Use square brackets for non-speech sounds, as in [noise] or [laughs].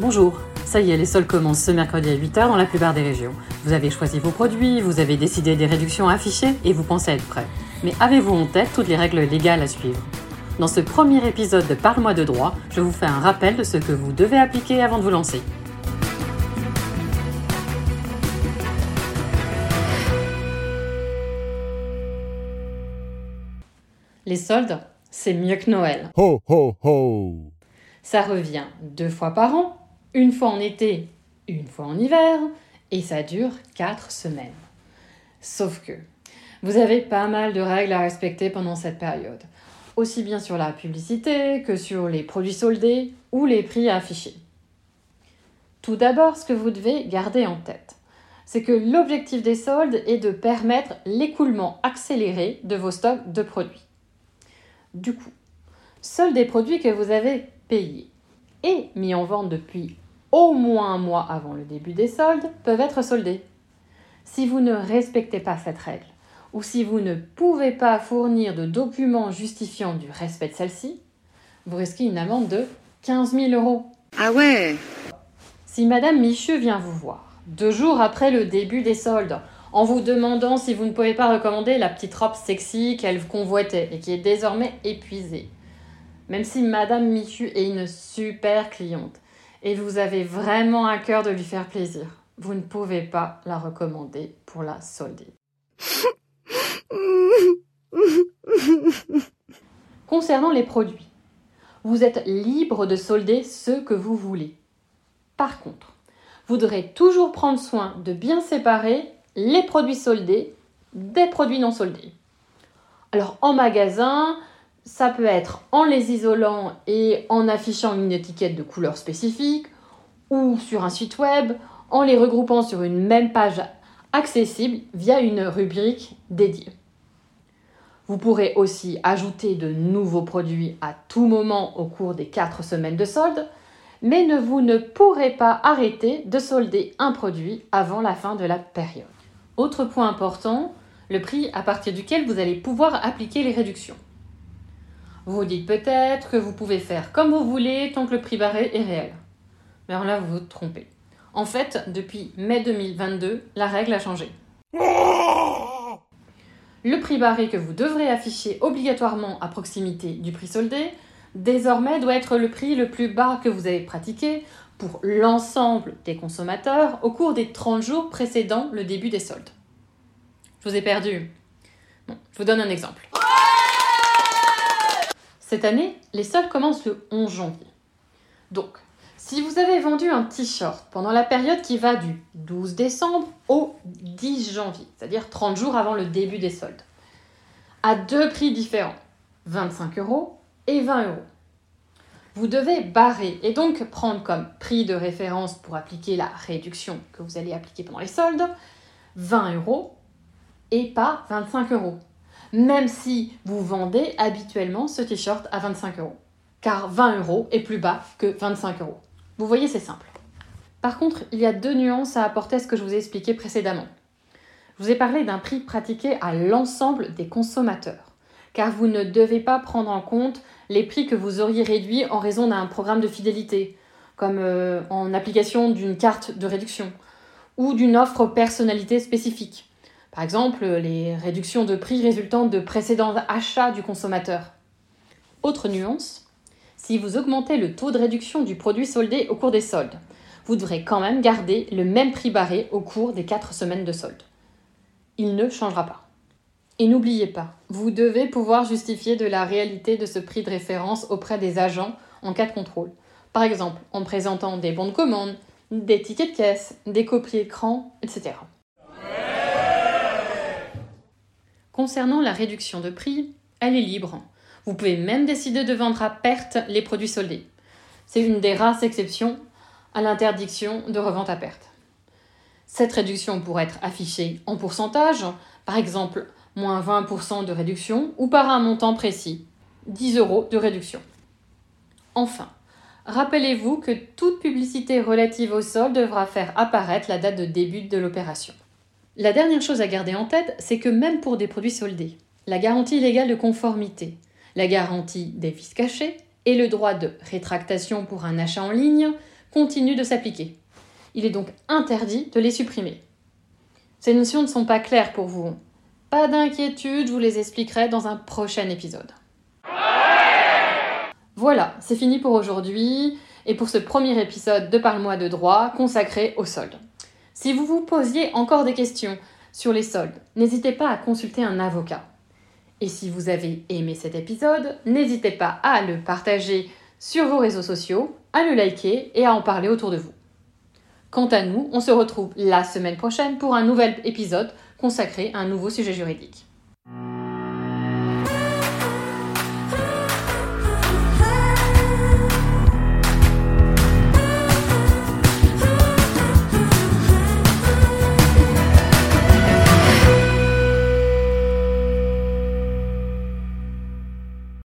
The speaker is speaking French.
Bonjour, ça y est, les soldes commencent ce mercredi à 8h dans la plupart des régions. Vous avez choisi vos produits, vous avez décidé des réductions affichées et vous pensez être prêt. Mais avez-vous en tête toutes les règles légales à suivre? Dans ce premier épisode de Parle-moi de droit, je vous fais un rappel de ce que vous devez appliquer avant de vous lancer. Les soldes, c'est mieux que Noël. Ho ho ho Ça revient deux fois par an une fois en été, une fois en hiver, et ça dure 4 semaines. Sauf que vous avez pas mal de règles à respecter pendant cette période, aussi bien sur la publicité que sur les produits soldés ou les prix affichés. Tout d'abord, ce que vous devez garder en tête, c'est que l'objectif des soldes est de permettre l'écoulement accéléré de vos stocks de produits. Du coup, seuls des produits que vous avez payés et mis en vente depuis au moins un mois avant le début des soldes peuvent être soldés. Si vous ne respectez pas cette règle, ou si vous ne pouvez pas fournir de documents justifiant du respect de celle-ci, vous risquez une amende de 15 000 euros. Ah ouais Si Madame Michu vient vous voir, deux jours après le début des soldes, en vous demandant si vous ne pouvez pas recommander la petite robe sexy qu'elle convoitait et qui est désormais épuisée, même si Madame Michu est une super cliente et vous avez vraiment un cœur de lui faire plaisir, vous ne pouvez pas la recommander pour la solder. [laughs] Concernant les produits, vous êtes libre de solder ce que vous voulez. Par contre, vous devrez toujours prendre soin de bien séparer les produits soldés des produits non soldés. Alors en magasin, ça peut être en les isolant et en affichant une étiquette de couleur spécifique ou sur un site web en les regroupant sur une même page accessible via une rubrique dédiée. Vous pourrez aussi ajouter de nouveaux produits à tout moment au cours des 4 semaines de solde, mais ne vous ne pourrez pas arrêter de solder un produit avant la fin de la période. Autre point important, le prix à partir duquel vous allez pouvoir appliquer les réductions. Vous dites peut-être que vous pouvez faire comme vous voulez tant que le prix barré est réel. Mais alors là, vous vous trompez. En fait, depuis mai 2022, la règle a changé. Le prix barré que vous devrez afficher obligatoirement à proximité du prix soldé, désormais doit être le prix le plus bas que vous avez pratiqué pour l'ensemble des consommateurs au cours des 30 jours précédant le début des soldes. Je vous ai perdu. Bon, je vous donne un exemple. Cette année, les soldes commencent le 11 janvier. Donc, si vous avez vendu un t-shirt pendant la période qui va du 12 décembre au 10 janvier, c'est-à-dire 30 jours avant le début des soldes, à deux prix différents, 25 euros et 20 euros, vous devez barrer et donc prendre comme prix de référence pour appliquer la réduction que vous allez appliquer pendant les soldes 20 euros et pas 25 euros même si vous vendez habituellement ce t-shirt à 25 euros. Car 20 euros est plus bas que 25 euros. Vous voyez, c'est simple. Par contre, il y a deux nuances à apporter à ce que je vous ai expliqué précédemment. Je vous ai parlé d'un prix pratiqué à l'ensemble des consommateurs, car vous ne devez pas prendre en compte les prix que vous auriez réduits en raison d'un programme de fidélité, comme euh, en application d'une carte de réduction, ou d'une offre personnalité spécifique. Par exemple, les réductions de prix résultant de précédents achats du consommateur. Autre nuance, si vous augmentez le taux de réduction du produit soldé au cours des soldes, vous devrez quand même garder le même prix barré au cours des 4 semaines de solde. Il ne changera pas. Et n'oubliez pas, vous devez pouvoir justifier de la réalité de ce prix de référence auprès des agents en cas de contrôle. Par exemple, en présentant des bons de commande, des tickets de caisse, des copies écran, etc. Concernant la réduction de prix, elle est libre. Vous pouvez même décider de vendre à perte les produits soldés. C'est une des rares exceptions à l'interdiction de revente à perte. Cette réduction pourrait être affichée en pourcentage, par exemple moins 20% de réduction, ou par un montant précis, 10 euros de réduction. Enfin, rappelez-vous que toute publicité relative au sol devra faire apparaître la date de début de l'opération. La dernière chose à garder en tête, c'est que même pour des produits soldés, la garantie légale de conformité, la garantie des vices cachés et le droit de rétractation pour un achat en ligne continuent de s'appliquer. Il est donc interdit de les supprimer. Ces notions ne sont pas claires pour vous. Pas d'inquiétude, je vous les expliquerai dans un prochain épisode. Voilà, c'est fini pour aujourd'hui et pour ce premier épisode de Parle-moi de droit consacré aux soldes. Si vous vous posiez encore des questions sur les soldes, n'hésitez pas à consulter un avocat. Et si vous avez aimé cet épisode, n'hésitez pas à le partager sur vos réseaux sociaux, à le liker et à en parler autour de vous. Quant à nous, on se retrouve la semaine prochaine pour un nouvel épisode consacré à un nouveau sujet juridique.